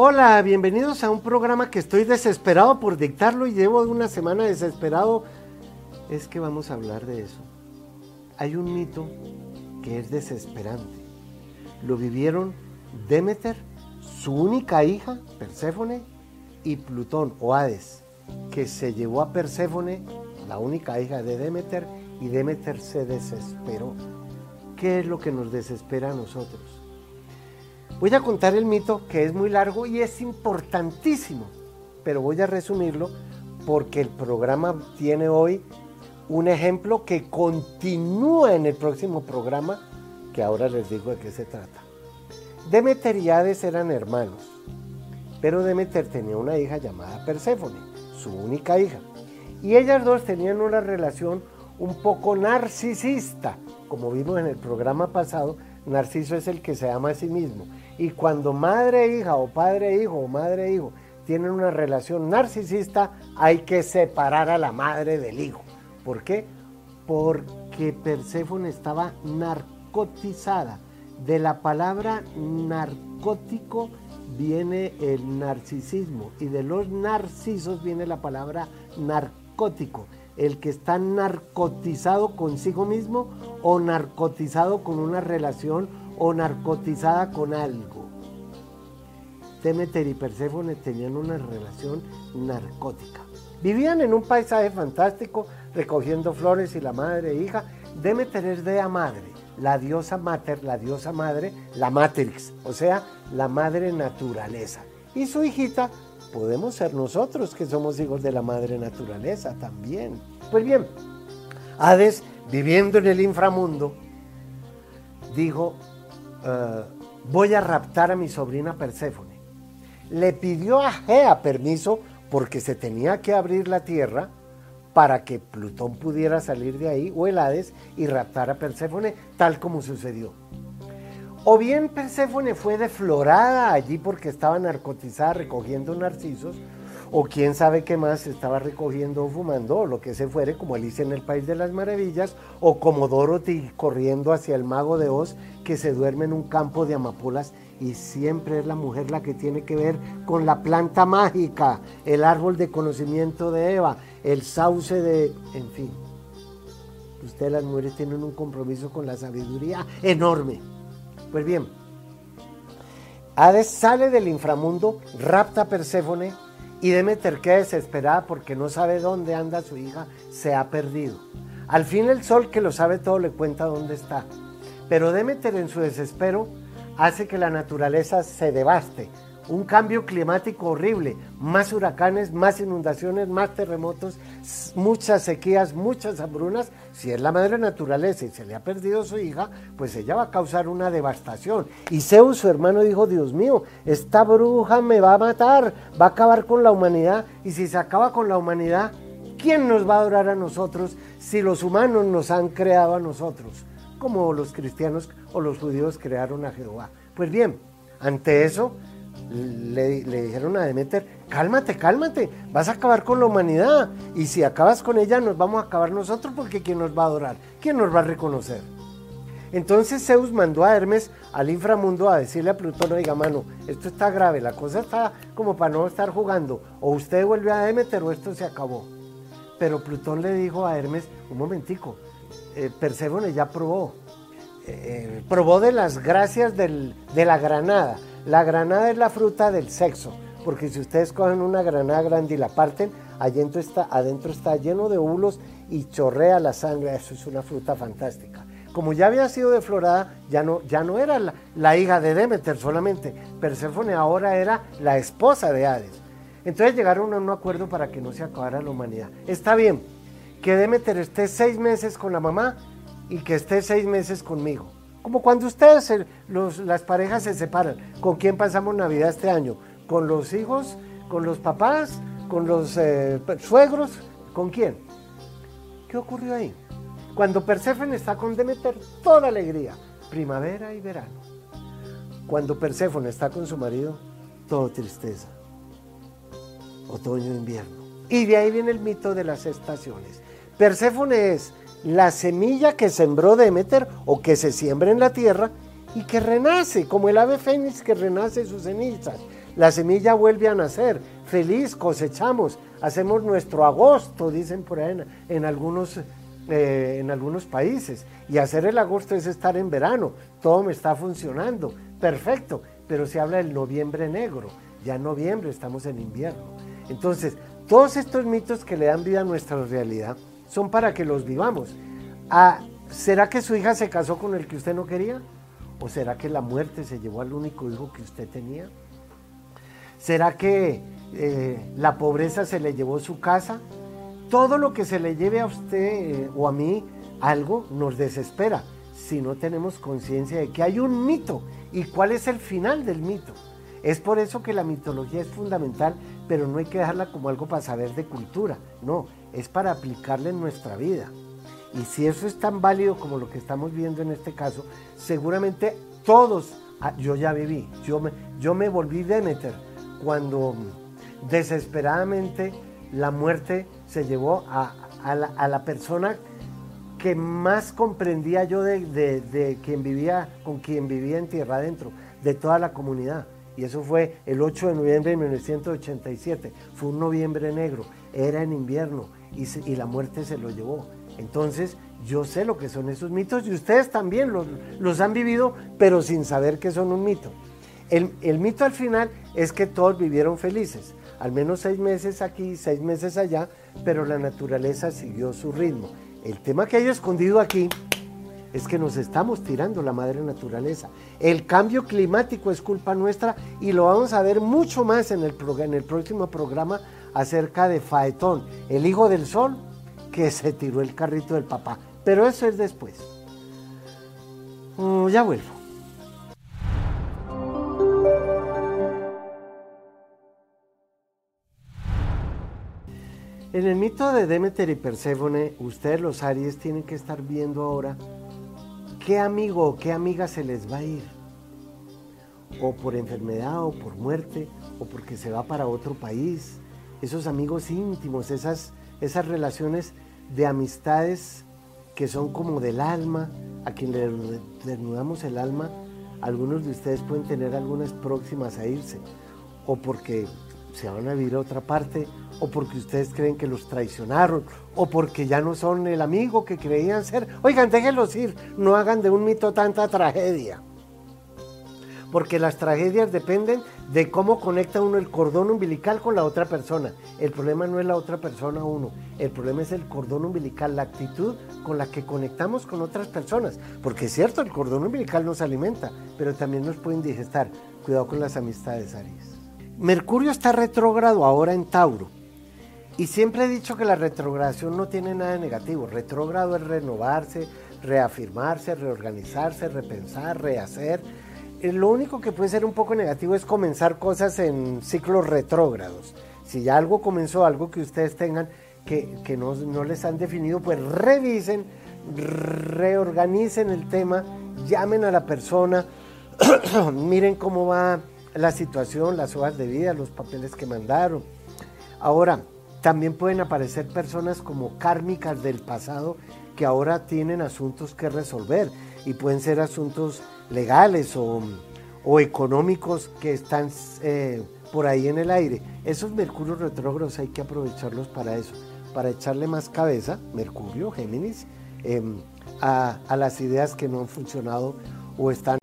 Hola, bienvenidos a un programa que estoy desesperado por dictarlo y llevo una semana desesperado. Es que vamos a hablar de eso. Hay un mito que es desesperante. Lo vivieron Demeter, su única hija, Perséfone, y Plutón o Hades, que se llevó a Perséfone, la única hija de Demeter, y Demeter se desesperó. ¿Qué es lo que nos desespera a nosotros? Voy a contar el mito que es muy largo y es importantísimo, pero voy a resumirlo porque el programa tiene hoy un ejemplo que continúa en el próximo programa, que ahora les digo de qué se trata. Demeter y Hades eran hermanos, pero Demeter tenía una hija llamada Perséfone, su única hija, y ellas dos tenían una relación un poco narcisista, como vimos en el programa pasado, Narciso es el que se ama a sí mismo. Y cuando madre e hija o padre e hijo o madre e hijo tienen una relación narcisista, hay que separar a la madre del hijo. ¿Por qué? Porque Perséfone estaba narcotizada. De la palabra narcótico viene el narcisismo y de los narcisos viene la palabra narcótico el que está narcotizado consigo mismo o narcotizado con una relación o narcotizada con algo. Demeter y Perséfone tenían una relación narcótica. Vivían en un paisaje fantástico recogiendo flores y la madre e hija. Demeter es dea madre, la diosa mater, la diosa madre, la matrix, o sea, la madre naturaleza. Y su hijita podemos ser nosotros que somos hijos de la madre naturaleza también. Pues bien, Hades, viviendo en el inframundo, dijo, eh, voy a raptar a mi sobrina Perséfone. Le pidió a Gea permiso porque se tenía que abrir la tierra para que Plutón pudiera salir de ahí, o el Hades, y raptar a Perséfone, tal como sucedió. O bien Perséfone fue deflorada allí porque estaba narcotizada recogiendo narcisos, o quién sabe qué más estaba recogiendo o fumando, o lo que se fuere, como Alicia en el País de las Maravillas, o como Dorothy corriendo hacia el mago de Oz que se duerme en un campo de amapolas y siempre es la mujer la que tiene que ver con la planta mágica, el árbol de conocimiento de Eva, el sauce de, en fin. Ustedes las mujeres tienen un compromiso con la sabiduría enorme. Pues bien, Hades sale del inframundo, rapta a Perséfone y Demeter queda desesperada porque no sabe dónde anda su hija, se ha perdido. Al fin el sol que lo sabe todo le cuenta dónde está. Pero Demeter en su desespero hace que la naturaleza se devaste, un cambio climático horrible, más huracanes, más inundaciones, más terremotos, muchas sequías, muchas hambrunas. Si es la madre naturaleza y se le ha perdido su hija, pues ella va a causar una devastación. Y Zeus, su hermano, dijo, Dios mío, esta bruja me va a matar, va a acabar con la humanidad. Y si se acaba con la humanidad, ¿quién nos va a adorar a nosotros si los humanos nos han creado a nosotros? Como los cristianos o los judíos crearon a Jehová. Pues bien, ante eso, le, dijeron a Demeter, cálmate, cálmate, vas a acabar con la humanidad. Y si acabas con ella, nos vamos a acabar nosotros porque ¿quién nos va a adorar? ¿Quién nos va a reconocer? Entonces Zeus mandó a Hermes al inframundo a decirle a Plutón, oiga mano, esto está grave, la cosa está como para no estar jugando. O usted vuelve a Demeter o esto se acabó. Pero Plutón le dijo a Hermes, un momentico, eh, ya probó. Eh, probó de las gracias de la granada la granada es la fruta del sexo, porque si ustedes cogen una granada grande y la parten, adentro está, adentro está lleno de óvulos y chorrea la sangre. Eso es una fruta fantástica. Como ya había sido deflorada, ya no, ya no era la, hija de Demeter solamente. Perséfone ahora era la esposa de Hades. Entonces llegaron a un acuerdo para que no se acabara la humanidad. Está bien que Demeter esté seis meses con la mamá y que esté seis meses conmigo. Como cuando ustedes, las parejas se separan. ¿Con quién pasamos Navidad este año? ¿Con los hijos? ¿Con los papás? ¿Con los eh, suegros? ¿Con quién? ¿Qué ocurrió ahí? Cuando Perséfone está con Demeter, toda alegría, primavera y verano. Cuando Perséfone está con su marido, todo tristeza, otoño e invierno. Y de ahí viene el mito de las estaciones. Perséfone es la semilla que sembró Demeter o que se siembra en la tierra y que renace, como el ave fénix que renace sus cenizas. la semilla vuelve a nacer, feliz, cosechamos, hacemos nuestro agosto, dicen por ahí en, algunos, eh, en algunos países. Y hacer el agosto es estar en verano, todo me está funcionando, perfecto, pero se habla del noviembre negro, ya en noviembre estamos en invierno. Entonces, todos estos mitos que le dan vida a nuestra realidad son para que los vivamos. Ah, ¿Será que su hija se casó con el que usted no quería? ¿O será que la muerte se llevó al único hijo que usted tenía? ¿Será que eh, la pobreza se le llevó su casa? Todo lo que se le lleve a usted eh, o a mí algo nos desespera si no tenemos conciencia de que hay un mito y cuál es el final del mito. Es por eso que la mitología es fundamental, pero no hay que dejarla como algo para saber de cultura, no, es para aplicarla en nuestra vida. Y si eso es tan válido como lo que estamos viendo en este caso, seguramente todos, ah, yo ya viví, yo me, yo me volví Demeter cuando desesperadamente la muerte se llevó a, la, persona que más comprendía yo de, quien vivía, con quien vivía en tierra adentro, de toda la comunidad. Y eso fue el 8 de noviembre de 1987. Fue un noviembre negro, era en invierno y, la muerte se lo llevó. Entonces, yo sé lo que son esos mitos y ustedes también los, han vivido, pero sin saber que son un mito. El, el, mito al final es que todos vivieron felices, al menos seis meses aquí, seis meses allá, pero la naturaleza siguió su ritmo. El tema que hay escondido aquí es que nos estamos tirando la madre naturaleza. El cambio climático es culpa nuestra y lo vamos a ver mucho más en el, en el próximo programa acerca de Faetón, el hijo del sol que se tiró el carrito del papá. Pero eso es después. Mm, ya vuelvo. En el mito de Demeter y Perséfone, ustedes los Aries tienen que estar viendo ahora qué amigo o qué amiga se les va a ir. O por enfermedad, o por muerte, o porque se va para otro país. Esos amigos íntimos, esas esas relaciones de amistades que son como del alma, a quien le desnudamos el alma, algunos de ustedes pueden tener algunas próximas a irse, o porque se van a vivir a otra parte, o porque ustedes creen que los traicionaron, o porque ya no son el amigo que creían ser. Oigan, déjenlos ir, no hagan de un mito tanta tragedia porque las tragedias dependen de cómo conecta uno el cordón umbilical con la otra persona. El problema no es la otra persona uno, el problema es el cordón umbilical, la actitud con la que conectamos con otras personas. Porque es cierto, el cordón umbilical nos alimenta, pero también nos puede indigestar. Cuidado con las amistades, Aries. Mercurio está retrógrado ahora en Tauro. Y siempre he dicho que la retrogradación no tiene nada de negativo. Retrógrado es renovarse, reafirmarse, reorganizarse, repensar, rehacer eh, lo único que puede ser un poco negativo es comenzar cosas en ciclos retrógrados. Si ya algo comenzó, algo que ustedes tengan que, no, no, les han definido, pues revisen, reorganicen el tema, llamen a la persona, miren cómo va la situación, las hojas de vida, los papeles que mandaron. Ahora, también pueden aparecer personas como kármicas del pasado que ahora tienen asuntos que resolver y pueden ser asuntos legales o, económicos que están eh, por ahí en el aire. Esos Mercurios retrógrados hay que aprovecharlos para eso, para echarle más cabeza, Mercurio, Géminis, em, a, a las ideas que no han funcionado o están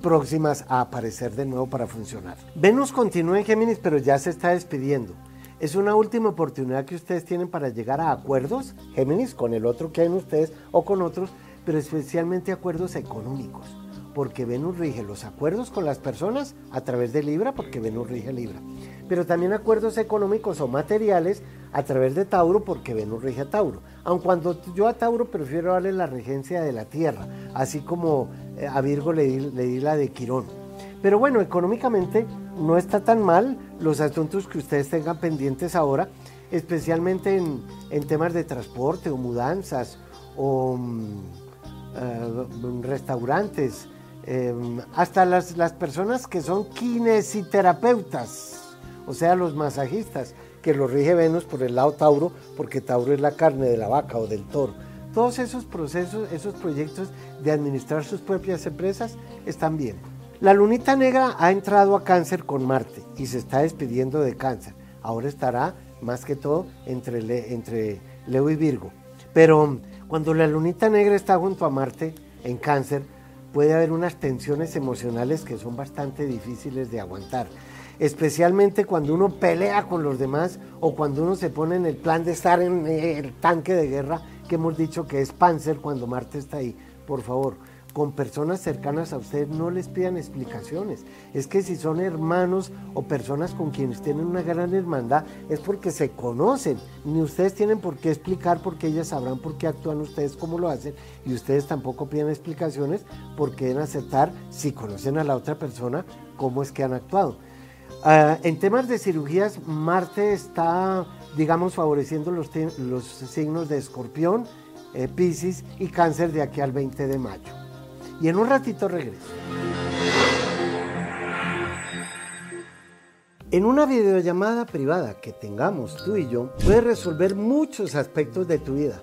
próximas a aparecer de nuevo para funcionar. Venus continúa en Géminis, pero ya se está despidiendo. Es una última oportunidad que ustedes tienen para llegar a acuerdos, Géminis, con el otro que hay en ustedes o con otros, pero especialmente acuerdos económicos porque Venus rige los acuerdos con las personas a través de Libra, porque Venus rige Libra. Pero también acuerdos económicos o materiales a través de Tauro, porque Venus rige a Tauro. Aun cuando yo a Tauro prefiero darle la regencia de la Tierra, así como eh, a Virgo le di, la de Quirón. Pero bueno, económicamente no está tan mal los asuntos que ustedes tengan pendientes ahora, especialmente en, temas de transporte o mudanzas o mm, eh, restaurantes, Em, hasta las, las, personas que son kinesiterapeutas, o sea, los masajistas, que los rige Venus por el lado Tauro, porque Tauro es la carne de la vaca o del toro. Todos esos procesos, esos proyectos de administrar sus propias empresas están bien. La lunita negra ha entrado a cáncer con Marte y se está despidiendo de cáncer. Ahora estará más que todo entre, entre Leo y Virgo. Pero cuando la lunita negra está junto a Marte en cáncer, puede haber unas tensiones emocionales que son bastante difíciles de aguantar. Especialmente cuando uno pelea con los demás o cuando uno se pone en el plan de estar en el tanque de guerra que hemos dicho que es Panzer cuando Marte está ahí. Por favor, con personas cercanas a usted no les pidan explicaciones. Es que si son hermanos o personas con quienes tienen una gran hermandad, es porque se conocen. Ni ustedes tienen por qué explicar porque ellas sabrán por qué actúan ustedes como lo hacen y ustedes tampoco piden explicaciones porque deben aceptar, si conocen a la otra persona, cómo es que han actuado. Ah, en temas de cirugías, Marte está, digamos, favoreciendo los, signos de escorpión, eh, Pisces y cáncer de aquí al 20 de mayo. Y en un ratito regreso. En una videollamada privada que tengamos tú y yo, puedes resolver muchos aspectos de tu vida.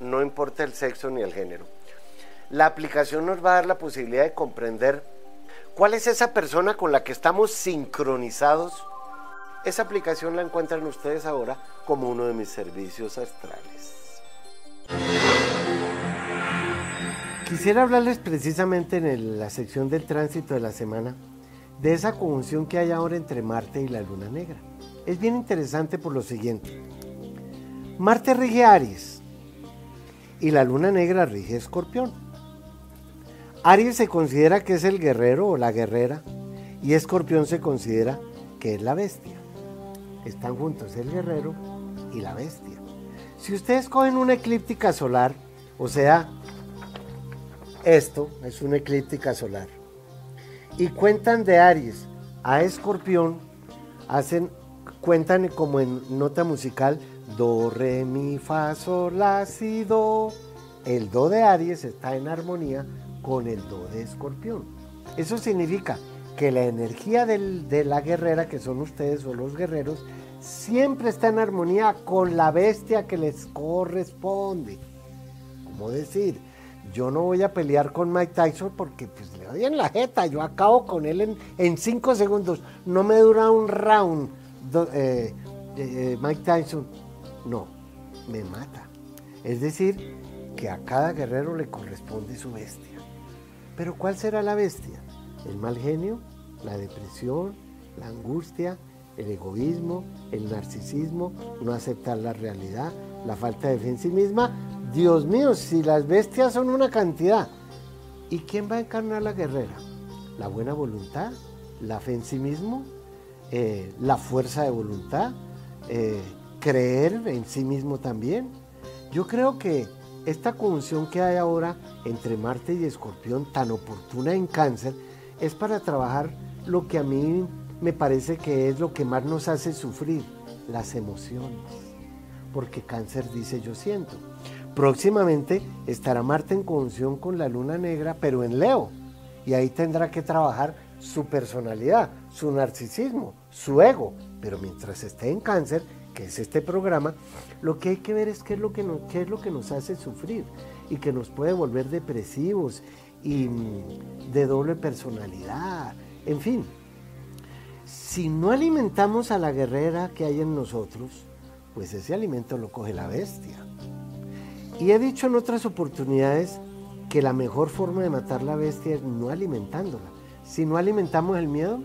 no importa el sexo ni el género. La aplicación nos va a dar la posibilidad de comprender cuál es esa persona con la que estamos sincronizados. Esa aplicación la encuentran ustedes ahora como uno de mis servicios astrales. Quisiera hablarles precisamente en la sección del tránsito de la semana de esa conjunción que hay ahora entre Marte y la Luna Negra. Es bien interesante por lo siguiente. Marte rige Aries, y la luna negra rige escorpión. Aries se considera que es el guerrero o la guerrera y escorpión se considera que es la bestia. Están juntos el guerrero y la bestia. Si ustedes cogen una eclíptica solar, o sea, esto es una eclíptica solar, y cuentan de Aries a Escorpión, hacen, cuentan como en nota musical Do, re, mi, fa, sol, la, si, do. El do de Aries está en armonía con el do de Escorpión. Eso significa que la energía de la guerrera, que son ustedes o los guerreros, siempre está en armonía con la bestia que les corresponde. Como decir, yo no voy a pelear con Mike Tyson porque pues, le doy en la jeta, yo acabo con él en, cinco segundos, no me dura un round eh, eh, Mike Tyson no, me mata. Es decir, que a cada guerrero le corresponde su bestia. Pero ¿cuál será la bestia? El mal genio, la depresión, la angustia, el egoísmo, el narcisismo, no aceptar la realidad, la falta de fe en sí misma. Dios mío, si las bestias son una cantidad. ¿Y quién va a encarnar la guerrera? La buena voluntad, la fe en sí mismo, eh, la fuerza de voluntad, eh, creer en sí mismo también. Yo creo que esta conjunción que hay ahora entre Marte y Escorpión, tan oportuna en cáncer, es para trabajar lo que a mí me parece que es lo que más nos hace sufrir, las emociones. Porque cáncer dice yo siento. Próximamente estará Marte en conjunción con la luna negra, pero en Leo. Y ahí tendrá que trabajar su personalidad, su narcisismo, su ego. Pero mientras esté en cáncer, que es este programa, lo que hay que ver es qué es lo que nos, qué es lo que nos hace sufrir y que nos puede volver depresivos y mm, de doble personalidad, en fin. Si no alimentamos a la guerrera que hay en nosotros, pues ese alimento lo coge la bestia. Y he dicho en otras oportunidades que la mejor forma de matar la bestia es no alimentándola. Si no alimentamos el miedo,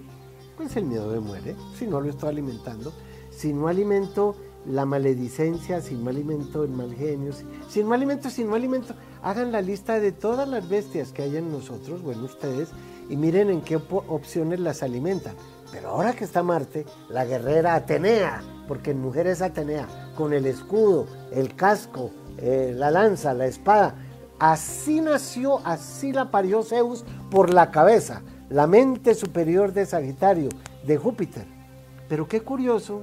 pues el miedo me muere, si no lo estoy alimentando si no alimento la maledicencia, si no alimento el mal genio, si, no alimento, si no alimento, hagan la lista de todas las bestias que hay en nosotros o en ustedes y miren en qué opciones las alimentan. Pero ahora que está Marte, la guerrera Atenea, porque en mujer es Atenea, con el escudo, el casco, eh, la lanza, la espada, así nació, así la parió Zeus por la cabeza. la mente superior de Sagitario, de Júpiter. Pero qué curioso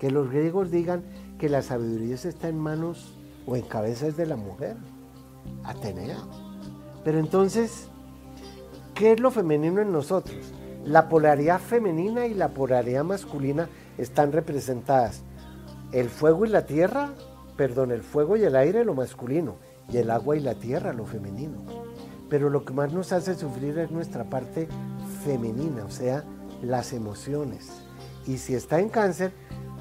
que los griegos digan que la sabiduría está en manos o en cabezas de la mujer, Atenea. Pero entonces, ¿qué es lo femenino en nosotros? La polaridad femenina y la polaridad masculina están representadas. El fuego y la tierra, perdón, el fuego y el aire lo masculino, y el agua y la tierra lo femenino. Pero lo que más nos hace sufrir es nuestra parte femenina, o sea, las emociones. Y si está en cáncer,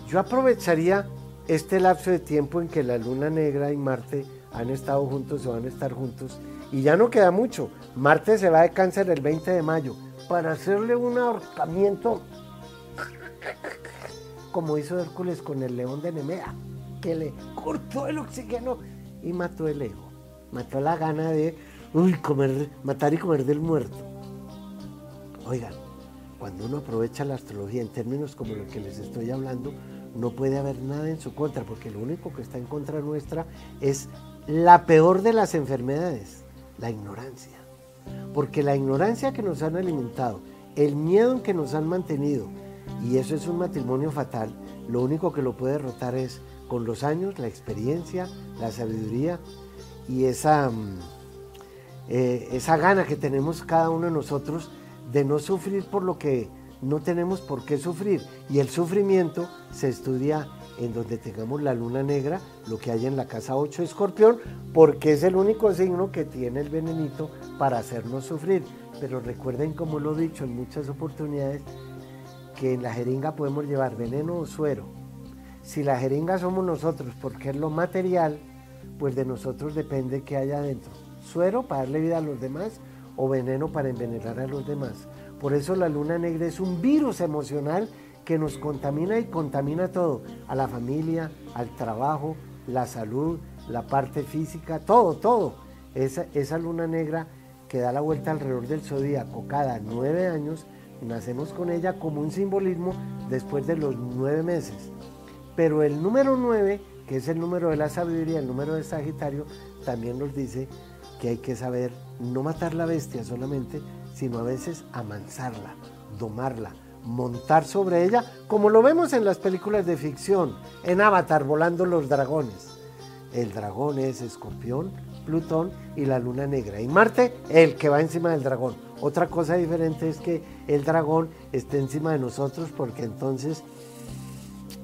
yo aprovecharía este lapso de tiempo en que la luna negra y Marte han estado juntos o van a estar juntos. Y ya no queda mucho. Marte se va de cáncer el 20 de mayo para hacerle un ahorcamiento como hizo Hércules con el león de Nemea, que le cortó el oxígeno y mató el ego. Mató la gana de comer, matar y comer del muerto. Oigan, cuando uno aprovecha la astrología en términos como los que les estoy hablando, no puede haber nada en su contra, porque lo único que está en contra nuestra es la peor de las enfermedades, la ignorancia. Porque la ignorancia que nos han alimentado, el miedo en que nos han mantenido, y eso es un matrimonio fatal, lo único que lo puede derrotar es con los años, la experiencia, la sabiduría y esa, mm, eh, esa gana que tenemos cada uno de nosotros de no sufrir por lo que no tenemos por qué sufrir. Y el sufrimiento se estudia en donde tengamos la luna negra, lo que hay en la casa 8 de escorpión, porque es el único signo que tiene el venenito para hacernos sufrir. Pero recuerden, como lo he dicho en muchas oportunidades, que en la jeringa podemos llevar veneno o suero. Si la jeringa somos nosotros, porque es lo material, pues de nosotros depende qué haya adentro. Suero para darle vida a los demás o veneno para envenenar a los demás. Por eso la luna negra es un virus emocional que nos contamina y contamina todo, a la familia, al trabajo, la salud, la parte física, todo, todo. Esa, esa luna negra que da la vuelta alrededor del zodíaco cada nueve años, nacemos con ella como un simbolismo después de los nueve meses. Pero el número nueve, que es el número de la sabiduría, el número de Sagitario, también nos dice que hay que saber no matar la bestia solamente, sino a veces amansarla, domarla, montar sobre ella, como lo vemos en las películas de ficción, en Avatar volando los dragones. El dragón es escorpión, Plutón y la luna negra. Y Marte, el que va encima del dragón. Otra cosa diferente es que el dragón esté encima de nosotros porque entonces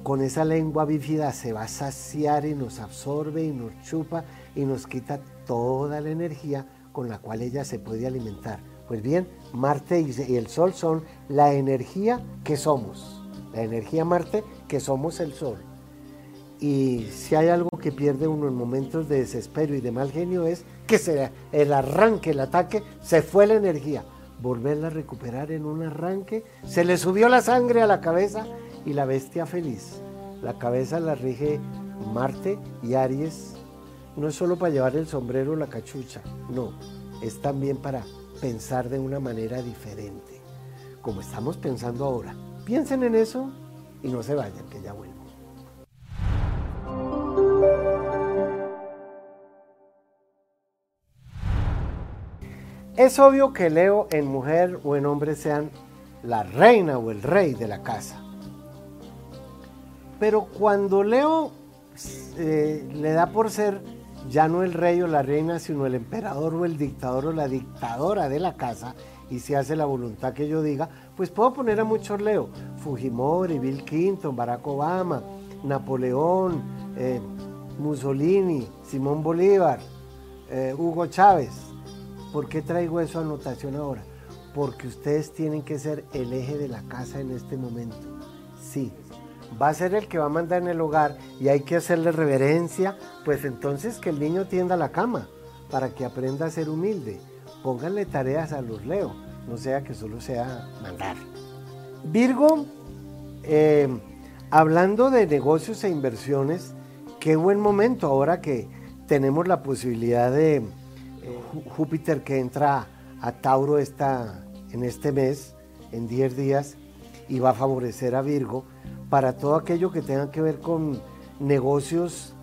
con esa lengua bífida se va a saciar y nos absorbe y nos chupa y nos quita toda la energía con la cual ella se puede alimentar. Pues bien, Marte y el Sol son la energía que somos. La energía Marte que somos el Sol. Y si hay algo que pierde uno en momentos de desespero y de mal genio es que se, el arranque, el ataque, se fue la energía. Volverla a recuperar en un arranque, se le subió la sangre a la cabeza y la bestia feliz. La cabeza la rige Marte y Aries. No es solo para llevar el sombrero o la cachucha, no, es también para pensar de una manera diferente, como estamos pensando ahora. Piensen en eso y no se vayan, que ya vuelvo. Es obvio que Leo en mujer o en hombre sean la reina o el rey de la casa. Pero cuando Leo eh, le da por ser ya no el rey o la reina, sino el emperador o el dictador o la dictadora de la casa, y se hace la voluntad que yo diga, pues puedo poner a muchos Leo, Fujimori, Bill Clinton, Barack Obama, Napoleón, eh, Mussolini, Simón Bolívar, eh, Hugo Chávez. ¿Por qué traigo eso a anotación ahora? Porque ustedes tienen que ser el eje de la casa en este momento. Sí, va a ser el que va a mandar en el hogar y hay que hacerle reverencia, pues entonces que el niño tienda la cama para que aprenda a ser humilde. Pónganle tareas a los Leo, no sea que solo sea mandar. Virgo, eh, hablando de negocios e inversiones, qué buen momento ahora que tenemos la posibilidad de eh, Júpiter que entra a Tauro esta, en este mes, en 10 días, y va a favorecer a Virgo para todo aquello que tenga que ver con negocios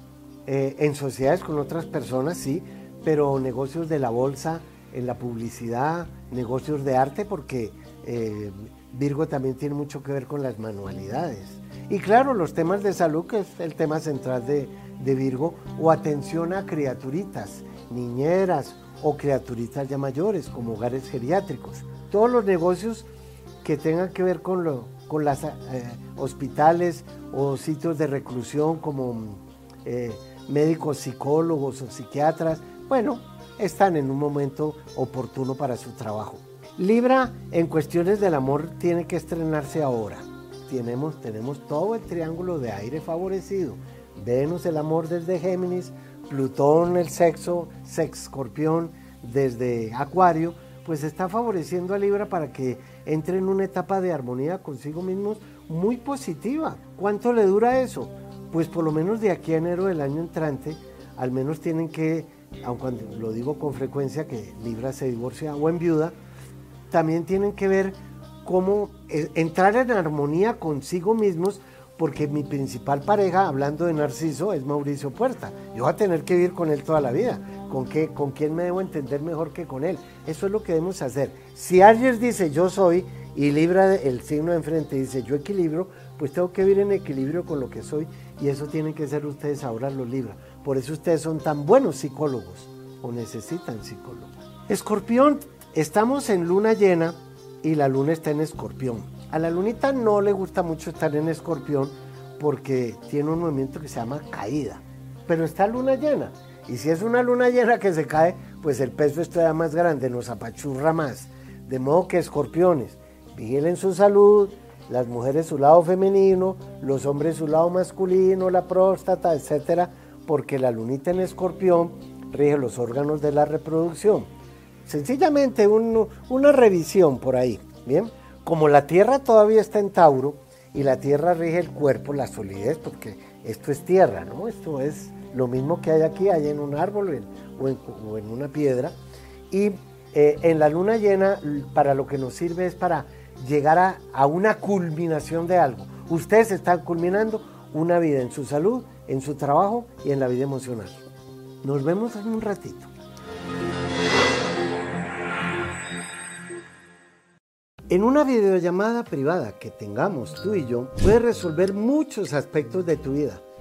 eh, en sociedades con otras personas, sí, pero negocios de la bolsa en la publicidad, negocios de arte, porque eh, Virgo también tiene mucho que ver con las manualidades. Y claro, los temas de salud, que es el tema central de, de Virgo, o atención a criaturitas, niñeras o criaturitas ya mayores, como hogares geriátricos. Todos los negocios que tengan que ver con, lo, con los eh, hospitales o sitios de reclusión como eh, médicos, psicólogos o psiquiatras, bueno, están en un momento oportuno para su trabajo. Libra en cuestiones del amor tiene que estrenarse ahora. Tenemos, tenemos todo el triángulo de aire favorecido. Venus el amor desde Géminis, Plutón el sexo, sex escorpión desde Acuario, pues está favoreciendo a Libra para que entre en una etapa de armonía consigo mismos muy positiva. ¿Cuánto le dura eso? Pues por lo menos de aquí a enero del año entrante, al menos tienen que, aunque lo digo con frecuencia que Libra se divorcia o enviuda, también tienen que ver cómo eh, entrar en armonía consigo mismos, porque mi principal pareja, hablando de Narciso, es Mauricio Puerta. Yo voy a tener que vivir con él toda la vida. ¿Con, qué, ¿Con quién me debo entender mejor que con él? Eso es lo que debemos hacer. Si Aries dice yo soy y Libra el signo de enfrente dice yo equilibrio, pues tengo que vivir en equilibrio con lo que soy y eso tienen que ser ustedes ahora los Libra. Por eso ustedes son tan buenos psicólogos o necesitan psicólogos. Escorpión, estamos en luna llena y la luna está en escorpión. A la lunita no le gusta mucho estar en escorpión porque tiene un movimiento que se llama caída. Pero está luna llena. Y si es una luna llena que se cae, pues el peso es todavía más grande, nos apachurra más. De modo que escorpiones, vigilen su salud, las mujeres su lado femenino, los hombres su lado masculino, la próstata, etcétera, porque la lunita en escorpión rige los órganos de la reproducción. Sencillamente una revisión por ahí, ¿bien? Como la Tierra todavía está en Tauro y la Tierra rige el cuerpo, la solidez, porque esto es tierra, ¿no? Esto es lo mismo que hay aquí, hay en un árbol o, en, una piedra. Y eh, en la luna llena, para lo que nos sirve es para llegar a, a una culminación de algo. Ustedes están culminando una vida en su salud, en su trabajo y en la vida emocional. Nos vemos en un ratito. En una videollamada privada que tengamos tú y yo, puedes resolver muchos aspectos de tu vida.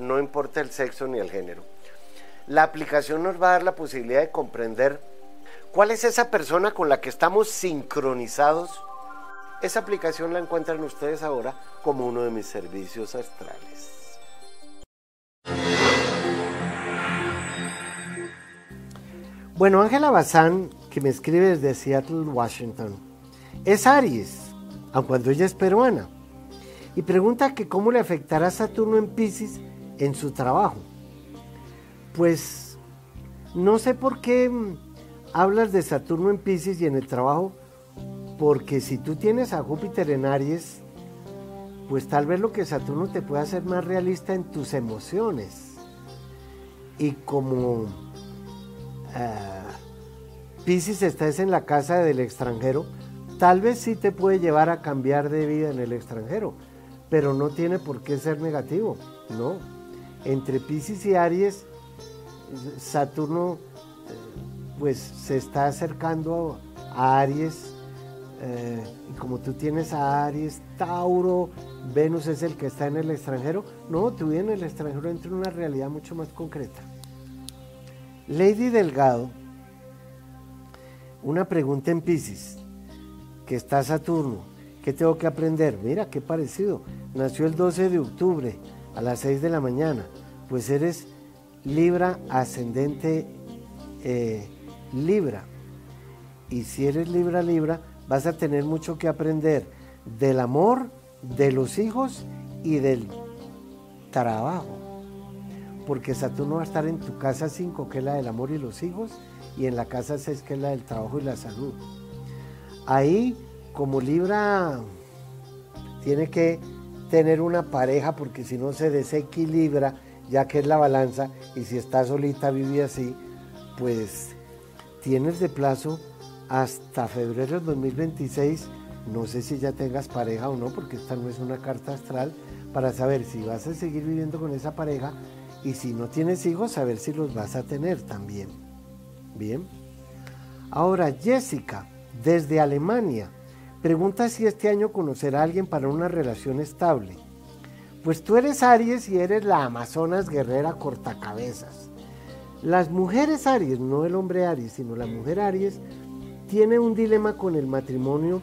No importa el sexo ni el género. La aplicación nos va a dar la posibilidad de comprender cuál es esa persona con la que estamos sincronizados. Esa aplicación la encuentran ustedes ahora como uno de mis servicios astrales. Bueno, Ángela Bazán, que me escribe desde Seattle, Washington, es Aries, aun cuando ella es peruana. Y pregunta que cómo le afectará Saturno en Pisces en su trabajo. Pues no sé por qué hablas de Saturno en Pisces y en el trabajo, porque si tú tienes a Júpiter en Aries, pues tal vez lo que Saturno te pueda hacer más realista en tus emociones. Y como uh, Pisces estás en la casa del extranjero, Tal vez sí te puede llevar a cambiar de vida en el extranjero, pero no tiene por qué ser negativo, ¿no? Entre Pisces y Aries, Saturno eh, pues se está acercando a Aries, eh, y como tú tienes a Aries, Tauro, Venus es el que está en el extranjero, no, vida en el extranjero entra en una realidad mucho más concreta. Lady Delgado, una pregunta en Pisces que está Saturno. ¿Qué tengo que aprender? Mira, qué parecido. Nació el 12 de octubre a las 6 de la mañana. Pues eres Libra ascendente eh, Libra. Y si eres Libra Libra, vas a tener mucho que aprender del amor, de los hijos y del trabajo. porque Saturno va a estar en tu casa 5, que es la del amor y los hijos, y en la casa 6, que es la del trabajo y la salud. Ahí, como Libra tiene que tener una pareja, porque si no se desequilibra, ya que es la balanza, y si está solita vive así, pues tienes de plazo hasta febrero del 2026, no sé si ya tengas pareja o no, porque esta no es una carta astral, para saber si vas a seguir viviendo con esa pareja y si no tienes hijos, saber si los vas a tener también. Bien. Ahora, Jessica, desde Alemania, pregunta si este año conocerá a alguien para una relación estable. Pues tú eres Aries y eres la Amazonas guerrera cortacabezas. Las mujeres Aries, no el hombre Aries, sino la mujer Aries, tiene un dilema con el matrimonio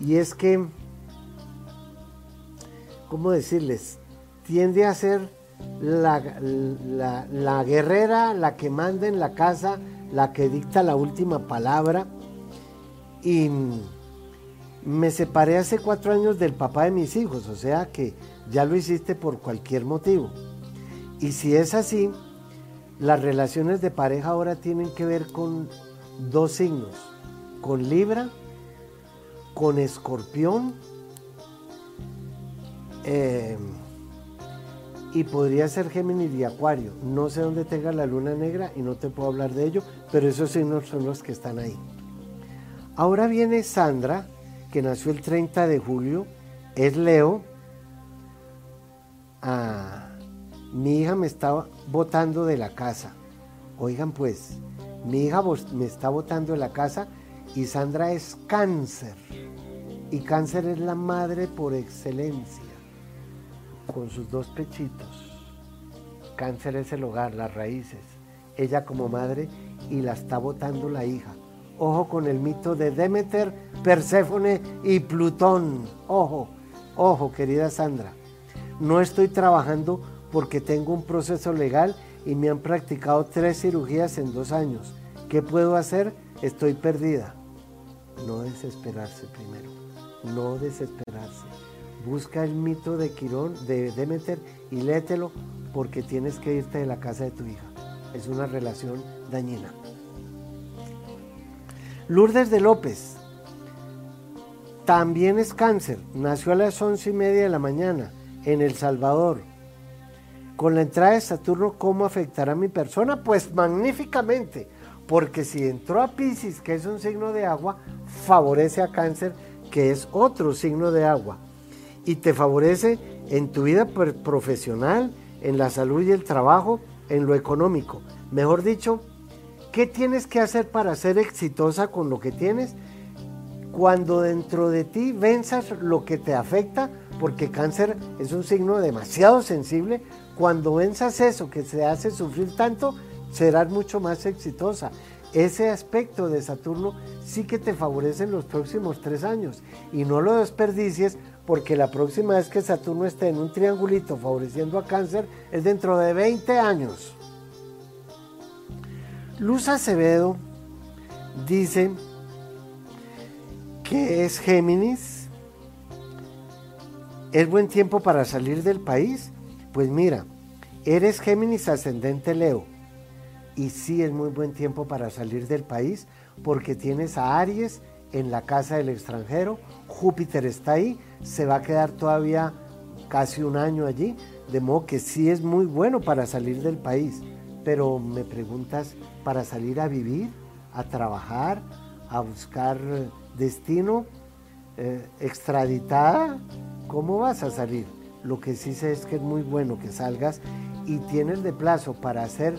y es que, ¿cómo decirles? Tiende a ser la, guerrera, la que manda en la casa, la que dicta la última palabra. Y me separé hace cuatro años del papá de mis hijos, o sea que ya lo hiciste por cualquier motivo. Y si es así, las relaciones de pareja ahora tienen que ver con dos signos, con Libra, con Escorpión, eh, y podría ser Géminis y Acuario. No sé dónde tenga la luna negra y no te puedo hablar de ello, pero esos signos son los que están ahí. Ahora viene Sandra, que nació el 30 de julio, es Leo. Ah, mi hija me está botando de la casa. Oigan pues, mi hija me está botando de la casa y Sandra es cáncer. Y cáncer es la madre por excelencia con sus dos pechitos. Cáncer es el hogar, las raíces. Ella como madre y la está botando la hija. Ojo con el mito de Demeter, Perséfone y Plutón. Ojo, ojo, querida Sandra. No estoy trabajando porque tengo un proceso legal y me han practicado tres cirugías en dos años. ¿Qué puedo hacer? Estoy perdida. No desesperarse primero. No desesperarse. Busca el mito de Quirón, de Demeter y léetelo porque tienes que irte de la casa de tu hija. Es una relación dañina. Lourdes de López también es cáncer. Nació a las once y media de la mañana en El Salvador. Con la entrada de Saturno, ¿cómo afectará a mi persona? Pues magníficamente, porque si entró a Pisces, que es un signo de agua, favorece a cáncer, que es otro signo de agua y te favorece en tu vida profesional, en la salud y el trabajo, en lo económico. Mejor dicho, ¿qué tienes que hacer para ser exitosa con lo que tienes? Cuando dentro de ti venzas lo que te afecta, porque cáncer es un signo demasiado sensible, cuando venzas eso que se hace sufrir tanto, serás mucho más exitosa. Ese aspecto de Saturno sí que te favorece en los próximos tres años y no lo desperdicies porque la próxima vez que Saturno esté en un triangulito favoreciendo a cáncer es dentro de 20 años. Luz Acevedo dice que es Géminis. ¿Es buen tiempo para salir del país? Pues mira, eres Géminis ascendente Leo. Y sí es muy buen tiempo para salir del país porque tienes a Aries en la casa del extranjero, Júpiter está ahí, se va a quedar todavía casi un año allí, de modo que sí es muy bueno para salir del país. Pero me preguntas, ¿para salir a vivir, a trabajar, a buscar destino, eh, extraditada? ¿Cómo vas a salir? Lo que sí sé es que es muy bueno que salgas y tienes de plazo para hacer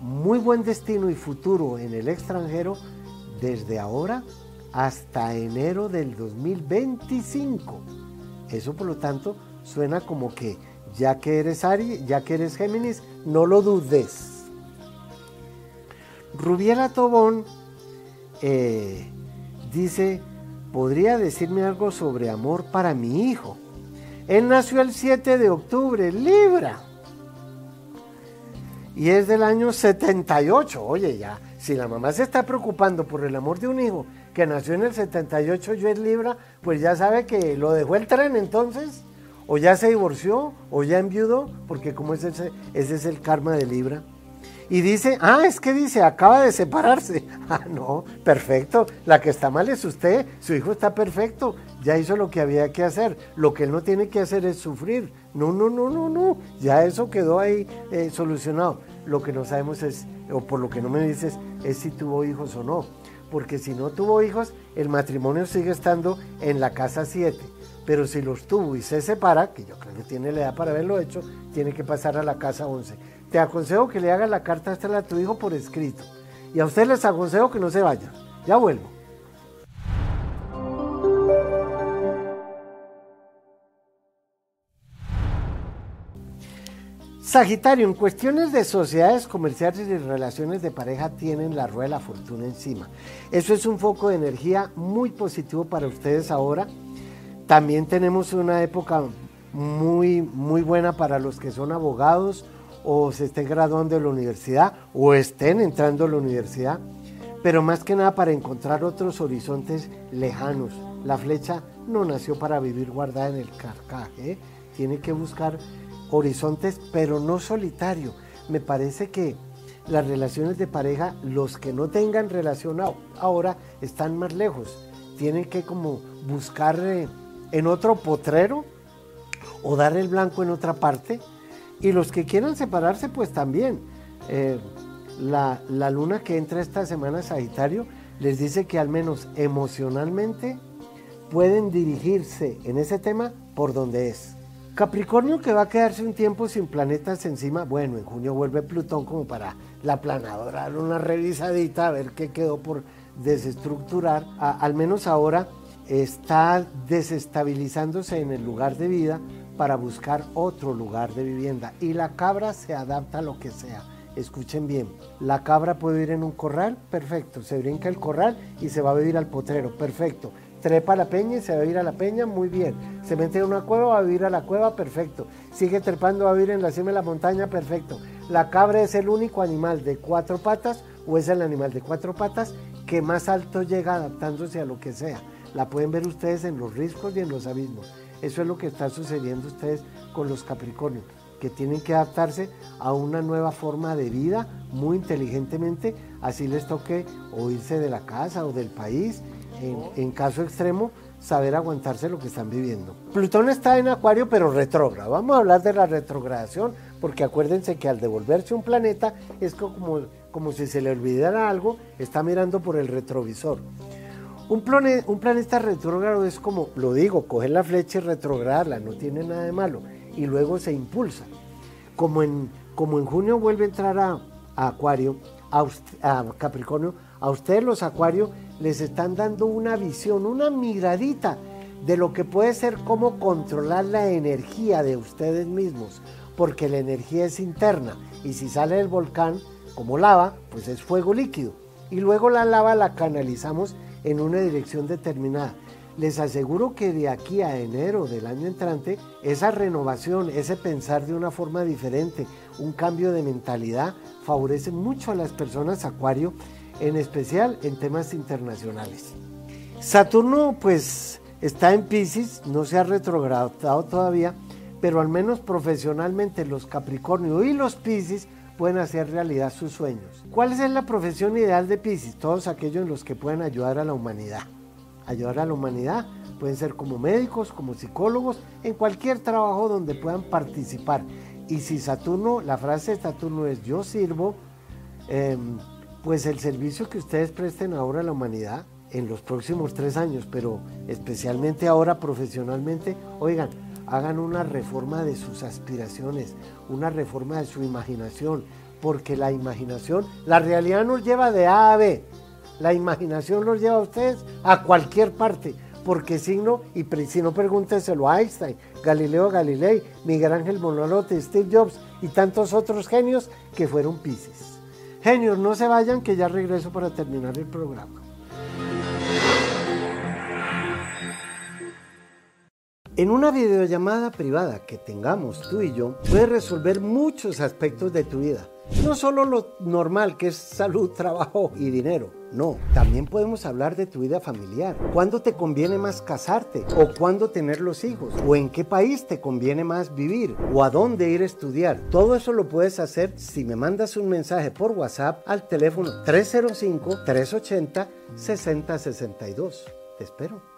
muy buen destino y futuro en el extranjero desde ahora hasta enero del 2025. Eso por lo tanto suena como que ya que eres Aries, ya que eres Géminis, no lo dudes. Rubiela Tobón eh, dice, ¿podría decirme algo sobre amor para mi hijo? Él nació el 7 de octubre, Libra. Y es del año 78. Oye, ya, si la mamá se está preocupando por el amor de un hijo que nació en el 78 yo es Libra, pues ya sabe que lo dejó el tren entonces, o ya se divorció, o ya enviudó, porque como ese, ese es el karma de Libra. Y dice, ah, es que dice, acaba de separarse. Ah, no, perfecto. La que está mal es usted, su hijo está perfecto, ya hizo lo que había que hacer. Lo que él no tiene que hacer es sufrir. No, no, no, no, no. Ya eso quedó ahí eh, solucionado. Lo que no sabemos es, o por lo que no me dices, es si tuvo hijos o no. Porque si no tuvo hijos, el matrimonio sigue estando en la casa 7. Pero si los tuvo y se separa, que yo creo que tiene la edad para haberlo hecho, tiene que pasar a la casa 11 te aconsejo que le hagas la carta esta a tu hijo por escrito. Y a ustedes les aconsejo que no se vayan. Ya vuelvo. Sagitario, en cuestiones de sociedades comerciales y relaciones de pareja tienen la rueda de la fortuna encima. Eso es un foco de energía muy positivo para ustedes ahora. También tenemos una época muy, muy buena para los que son abogados o se estén graduando de la universidad o estén entrando a la universidad, pero más que nada para encontrar otros horizontes lejanos. La flecha no nació para vivir guardada en el carcaje, tiene que buscar horizontes, pero no solitario. Me parece que las relaciones de pareja, los que no tengan relación ahora, están más lejos. Tienen que como buscar eh, en otro potrero o dar el blanco en otra parte y los que quieran separarse, pues también. Eh, la, la, luna que entra esta semana Sagitario les dice que al menos emocionalmente pueden dirigirse en ese tema por donde es. Capricornio que va a quedarse un tiempo sin planetas encima, bueno, en junio vuelve Plutón como para la planadora, dar una revisadita, a ver qué quedó por desestructurar. al menos ahora está desestabilizándose en el lugar de vida para buscar otro lugar de vivienda. Y la cabra se adapta a lo que sea. Escuchen bien, la cabra puede ir en un corral, perfecto, se brinca el corral y se va a vivir al potrero, perfecto. Trepa a la peña y se va a ir a la peña, muy bien. Se mete en una cueva, va a vivir a la cueva, perfecto. Sigue trepando, va a vivir en la cima de la montaña, perfecto. La cabra es el único animal de cuatro patas o es el animal de cuatro patas que más alto llega adaptándose a lo que sea. La pueden ver ustedes en los riscos y en los abismos. Eso es lo que está sucediendo ustedes con los Capricornios, que tienen que adaptarse a una nueva forma de vida muy inteligentemente, así les toque o de la casa o del país, en, caso extremo, saber aguantarse lo que están viviendo. Plutón está en Acuario, pero retrógrado. Vamos a hablar de la retrogradación, porque acuérdense que al devolverse un planeta es como, como si se le olvidara algo, está mirando por el retrovisor. Un, planeta retrógrado es como, lo digo, coger la flecha y retrogradarla, no tiene nada de malo, y luego se impulsa. Como en, como en junio vuelve a entrar a, Acuario, a, a, Capricornio, a ustedes los Acuarios les están dando una visión, una miradita de lo que puede ser cómo controlar la energía de ustedes mismos, porque la energía es interna, y si sale del volcán como lava, pues es fuego líquido. Y luego la lava la canalizamos en una dirección determinada. Les aseguro que de aquí a enero del año entrante, esa renovación, ese pensar de una forma diferente, un cambio de mentalidad, favorece mucho a las personas Acuario, en especial en temas internacionales. Saturno pues está en Pisces, no se ha retrogradado todavía, pero al menos profesionalmente los Capricornio y los Pisces pueden hacer realidad sus sueños. ¿Cuál es la profesión ideal de Pisces? Todos aquellos en los que pueden ayudar a la humanidad. Ayudar a la humanidad pueden ser como médicos, como psicólogos, en cualquier trabajo donde puedan participar. Y si Saturno, la frase de Saturno es yo sirvo, em, pues el servicio que ustedes presten ahora a la humanidad en los próximos tres años, pero especialmente ahora profesionalmente, oigan, hagan una reforma de sus aspiraciones, una reforma de su imaginación, porque la imaginación, la realidad nos lleva de A a B, la imaginación los lleva a ustedes a cualquier parte, porque signo, y si no pregúntenselo a Einstein, Galileo Galilei, Miguel Ángel Bonolote, Steve Jobs y tantos otros genios que fueron Pisces. Genios, no se vayan que ya regreso para terminar el programa. En una videollamada privada que tengamos tú y yo, puedes resolver muchos aspectos de tu vida No solo lo normal que es salud, trabajo y dinero. No, también podemos hablar de tu vida familiar. ¿Cuándo te conviene más casarte? ¿O cuándo tener los hijos? ¿O en qué país te conviene más vivir? ¿O a dónde ir a estudiar? Todo eso lo puedes hacer si me mandas un mensaje por WhatsApp al teléfono 305-380-6062. Te espero.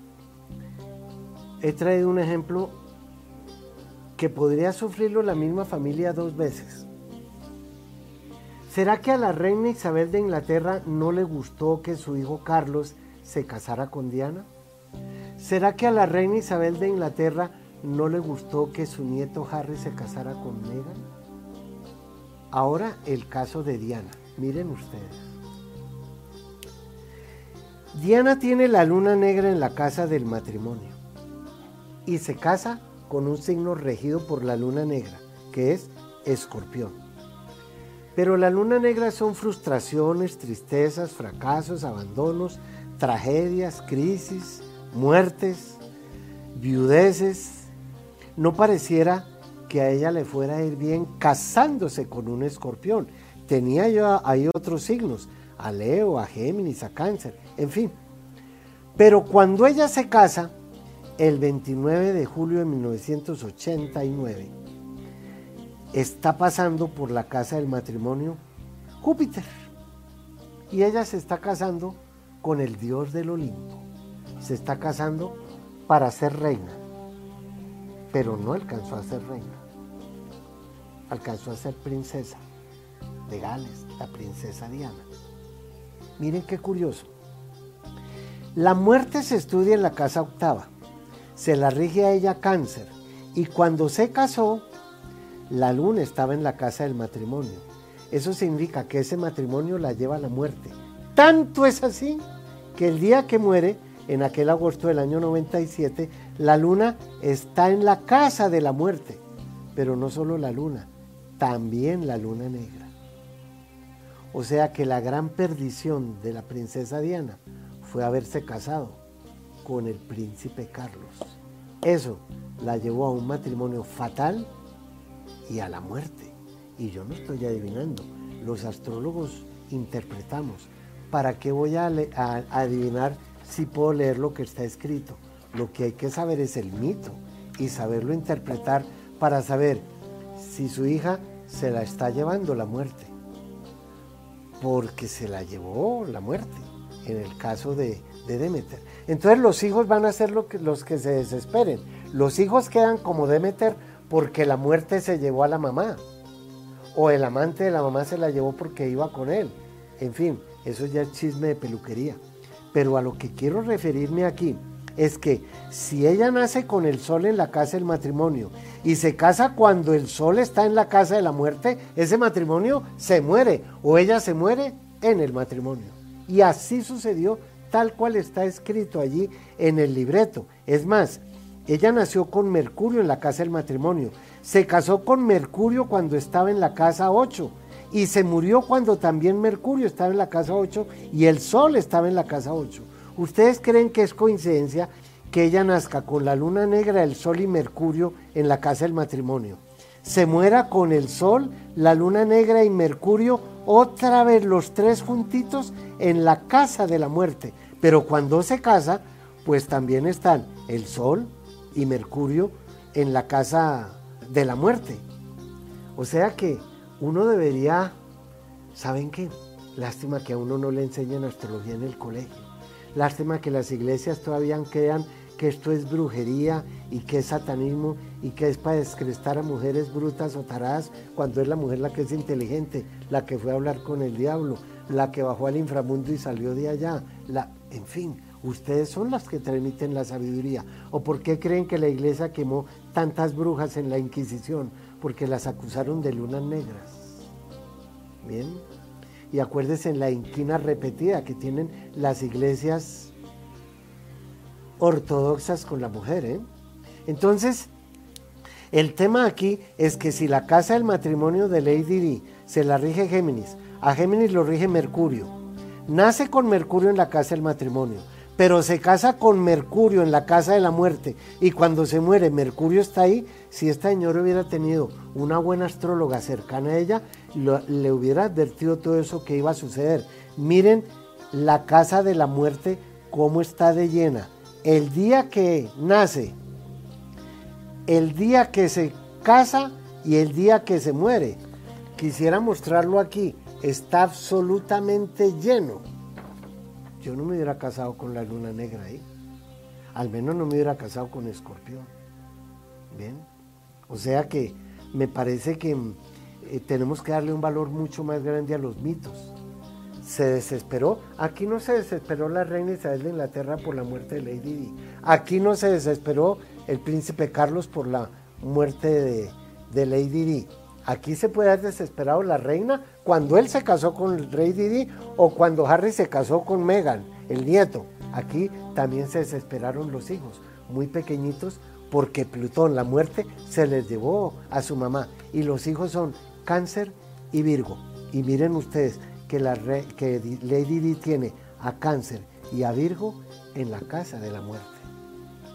he traído un ejemplo que podría sufrirlo la misma familia dos veces. ¿Será que a la reina Isabel de Inglaterra no le gustó que su hijo Carlos se casara con Diana? ¿Será que a la reina Isabel de Inglaterra no le gustó que su nieto Harry se casara con Meghan? Ahora el caso de Diana. Miren ustedes. Diana tiene la luna negra en la casa del matrimonio y se casa con un signo regido por la luna negra, que es escorpión. Pero la luna negra son frustraciones, tristezas, fracasos, abandonos, tragedias, crisis, muertes, viudeces. No pareciera que a ella le fuera a ir bien casándose con un escorpión. Tenía yo ahí otros signos, a Leo, a Géminis, a Cáncer, en fin. Pero cuando ella se casa, el 29 de julio de 1989, está pasando por la casa del matrimonio Júpiter. Y ella se está casando con el dios del Olimpo. Se está casando para ser reina. Pero no alcanzó a ser reina. Alcanzó a ser princesa de Gales, la princesa Diana. Miren qué curioso. La muerte se estudia en la casa octava. Se la rige a ella cáncer. Y cuando se casó, la luna estaba en la casa del matrimonio. Eso significa que ese matrimonio la lleva a la muerte. Tanto es así que el día que muere, en aquel agosto del año 97, la luna está en la casa de la muerte. Pero no solo la luna, también la luna negra. O sea que la gran perdición de la princesa Diana fue haberse casado con el príncipe Carlos. Eso la llevó a un matrimonio fatal y a la muerte. Y yo no estoy adivinando, los astrólogos interpretamos. ¿Para qué voy a, adivinar si puedo leer lo que está escrito? Lo que hay que saber es el mito y saberlo interpretar para saber si su hija se la está llevando la muerte. Porque se la llevó la muerte, en el caso de, Demeter. Entonces los hijos van a ser los que se desesperen. Los hijos quedan como Demeter porque la muerte se llevó a la mamá. O el amante de la mamá se la llevó porque iba con él. En fin, eso ya es chisme de peluquería. Pero a lo que quiero referirme aquí es que si ella nace con el sol en la casa del matrimonio y se casa cuando el sol está en la casa de la muerte, ese matrimonio se muere o ella se muere en el matrimonio. Y así sucedió tal cual está escrito allí en el libreto. Es más, ella nació con Mercurio en la casa del matrimonio. Se casó con Mercurio cuando estaba en la casa 8 y se murió cuando también Mercurio estaba en la casa 8 y el Sol estaba en la casa 8. ¿Ustedes creen que es coincidencia que ella nazca con la luna negra, el Sol y Mercurio en la casa del matrimonio? Se muera con el Sol, la luna negra y Mercurio otra vez los tres juntitos en la casa de la muerte. Pero cuando se casa, pues también están el Sol, y Mercurio en la casa de la muerte. O sea que uno debería, ¿saben qué? Lástima que a uno no le enseñan astrología en el colegio. Lástima que las iglesias todavía crean que esto es brujería y que es satanismo y que es para descrestar a mujeres brutas o taradas cuando es la mujer la que es inteligente, la que fue a hablar con el diablo, la que bajó al inframundo y salió de allá, la, en fin, ustedes son las que transmiten la sabiduría. ¿O por qué creen que la iglesia quemó tantas brujas en la Inquisición? Porque las acusaron de lunas negras. Bien. Y acuérdese en la inquina repetida que tienen las iglesias ortodoxas con la mujer. ¿eh? Entonces, el tema aquí es que si la casa del matrimonio de Lady Di se la rige Géminis, a Géminis lo rige Mercurio, nace con Mercurio en la casa del matrimonio, pero se casa con Mercurio en la casa de la muerte y cuando se muere Mercurio está ahí, si esta señora hubiera tenido una buena astróloga cercana a ella, le hubiera advertido todo eso que iba a suceder. Miren la casa de la muerte cómo está de llena. El día que nace el día que se casa y el día que se muere. Quisiera mostrarlo aquí. Está absolutamente lleno. Yo no me hubiera casado con la luna negra ahí. Al menos no me hubiera casado con escorpión. Bien. O sea que me parece que eh, tenemos que darle un valor mucho más grande a los mitos. Se desesperó. Aquí no se desesperó la reina Isabel de Inglaterra por la muerte de Lady Di. Aquí no se desesperó el príncipe Carlos por la muerte de, Lady Di. Aquí se puede haber desesperado la reina cuando él se casó con el rey Didi o cuando Harry se casó con Meghan, el nieto. Aquí también se desesperaron los hijos, muy pequeñitos, porque Plutón, la muerte, se les llevó a su mamá. Y los hijos son Cáncer y Virgo. Y miren ustedes que, la que Lady Di tiene a Cáncer y a Virgo en la casa de la muerte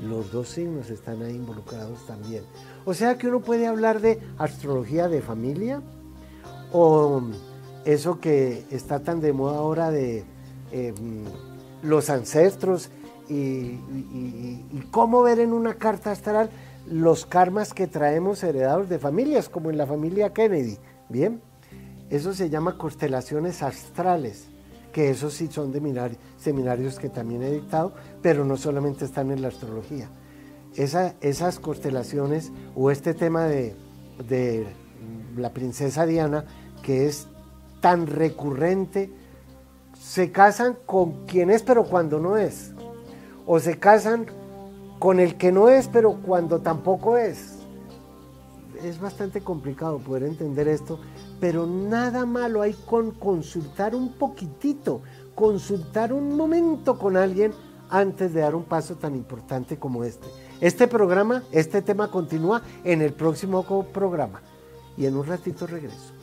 los dos signos están ahí involucrados también. O sea que uno puede hablar de astrología de familia o eso que está tan de moda ahora de em, los ancestros y, cómo ver en una carta astral los karmas que traemos heredados de familias, como en la familia Kennedy. Bien, eso se llama constelaciones astrales que esos sí son de seminarios que también he dictado, pero no solamente están en la astrología. esas constelaciones o este tema de, de la princesa Diana, que es tan recurrente, se casan con quien es pero cuando no es, o se casan con el que no es pero cuando tampoco es. Es bastante complicado poder entender esto, pero nada malo hay con consultar un poquitito, consultar un momento con alguien antes de dar un paso tan importante como este. Este programa, este tema continúa en el próximo programa y en un ratito regreso.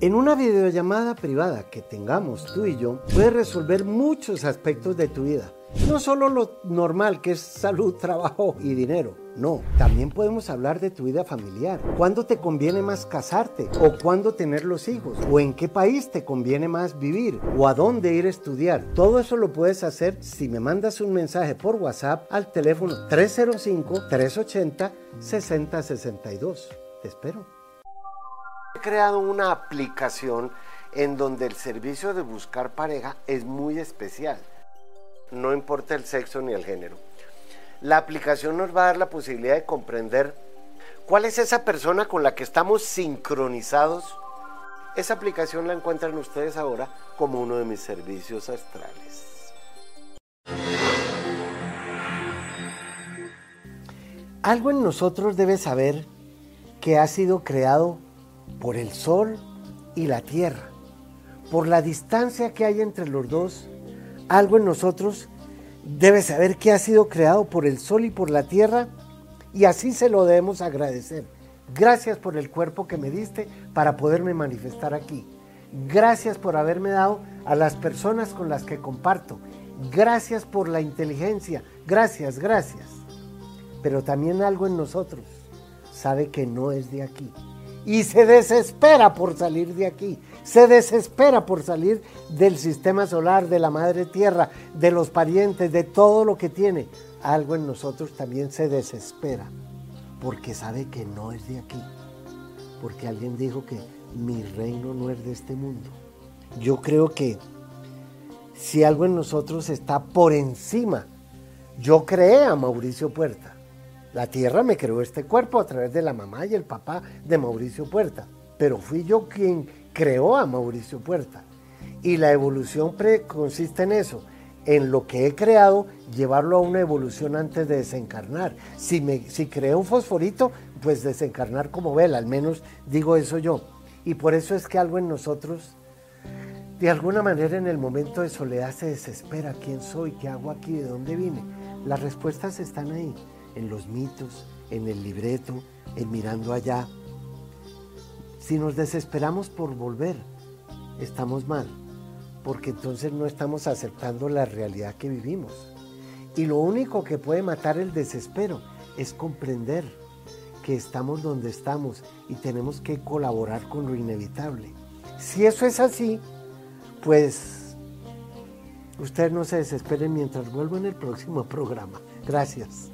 En una videollamada privada que tengamos tú y yo, puedes resolver muchos aspectos de tu vida no solo lo normal que es salud, trabajo y dinero. No, también podemos hablar de tu vida familiar. ¿Cuándo te conviene más casarte? ¿O cuándo tener los hijos? ¿O en qué país te conviene más vivir? ¿O a dónde ir a estudiar? Todo eso lo puedes hacer si me mandas un mensaje por WhatsApp al teléfono 305-380-6062. Te espero. He creado una aplicación en donde el servicio de buscar pareja es muy especial no importa el sexo ni el género. La aplicación nos va a dar la posibilidad de comprender cuál es esa persona con la que estamos sincronizados. Esa aplicación la encuentran ustedes ahora como uno de mis servicios astrales. Algo en nosotros debe saber que ha sido creado por el Sol y la Tierra, por la distancia que hay entre los dos algo en nosotros debe saber que ha sido creado por el sol y por la tierra y así se lo debemos agradecer. Gracias por el cuerpo que me diste para poderme manifestar aquí. Gracias por haberme dado a las personas con las que comparto. Gracias por la inteligencia. Gracias, gracias. Pero también algo en nosotros sabe que no es de aquí. Y se desespera por salir de aquí se desespera por salir del sistema solar, de la madre tierra, de los parientes, de todo lo que tiene. Algo en nosotros también se desespera porque sabe que no es de aquí. Porque alguien dijo que mi reino no es de este mundo. Yo creo que si algo en nosotros está por encima, yo creé a Mauricio Puerta. La tierra me creó este cuerpo a través de la mamá y el papá de Mauricio Puerta. Pero fui yo quien creó a Mauricio Puerta. Y la evolución consiste en eso, en lo que he creado, llevarlo a una evolución antes de desencarnar. Si, me, si creé un fosforito, pues desencarnar como vela, al menos digo eso yo. Y por eso es que algo en nosotros, de alguna manera en el momento de soledad se desespera, ¿quién soy? ¿Qué hago aquí? ¿De dónde vine? Las respuestas están ahí, en los mitos, en el libreto, en mirando allá. Si nos desesperamos por volver, estamos mal porque entonces no estamos aceptando la realidad que vivimos. Y lo único que puede matar el desespero es comprender que estamos donde estamos y tenemos que colaborar con lo inevitable. Si eso es así, pues ustedes no se desesperen mientras vuelvo en el próximo programa. Gracias.